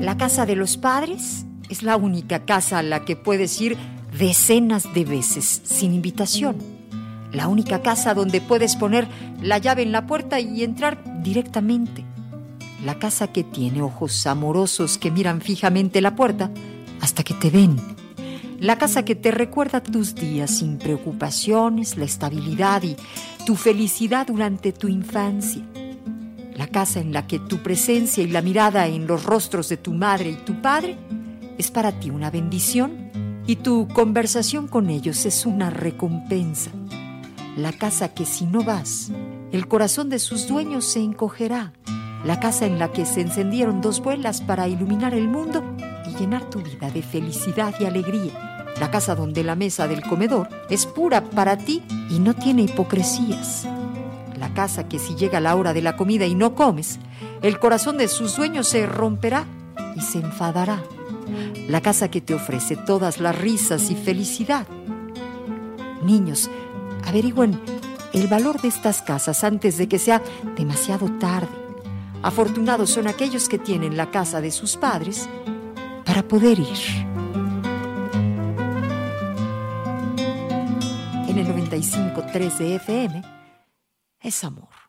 La casa de los padres es la única casa a la que puedes ir decenas de veces sin invitación. La única casa donde puedes poner la llave en la puerta y entrar directamente. La casa que tiene ojos amorosos que miran fijamente la puerta hasta que te ven. La casa que te recuerda tus días sin preocupaciones, la estabilidad y tu felicidad durante tu infancia. La casa en la que tu presencia y la mirada en los rostros de tu madre y tu padre es para ti una bendición y tu conversación con ellos es una recompensa. La casa que si no vas, el corazón de sus dueños se encogerá. La casa en la que se encendieron dos vuelas para iluminar el mundo y llenar tu vida de felicidad y alegría. La casa donde la mesa del comedor es pura para ti y no tiene hipocresías. La casa que si llega la hora de la comida y no comes, el corazón de sus dueños se romperá y se enfadará. La casa que te ofrece todas las risas y felicidad. Niños, averigüen el valor de estas casas antes de que sea demasiado tarde. Afortunados son aquellos que tienen la casa de sus padres para poder ir. En el 95.3 de FM es amor.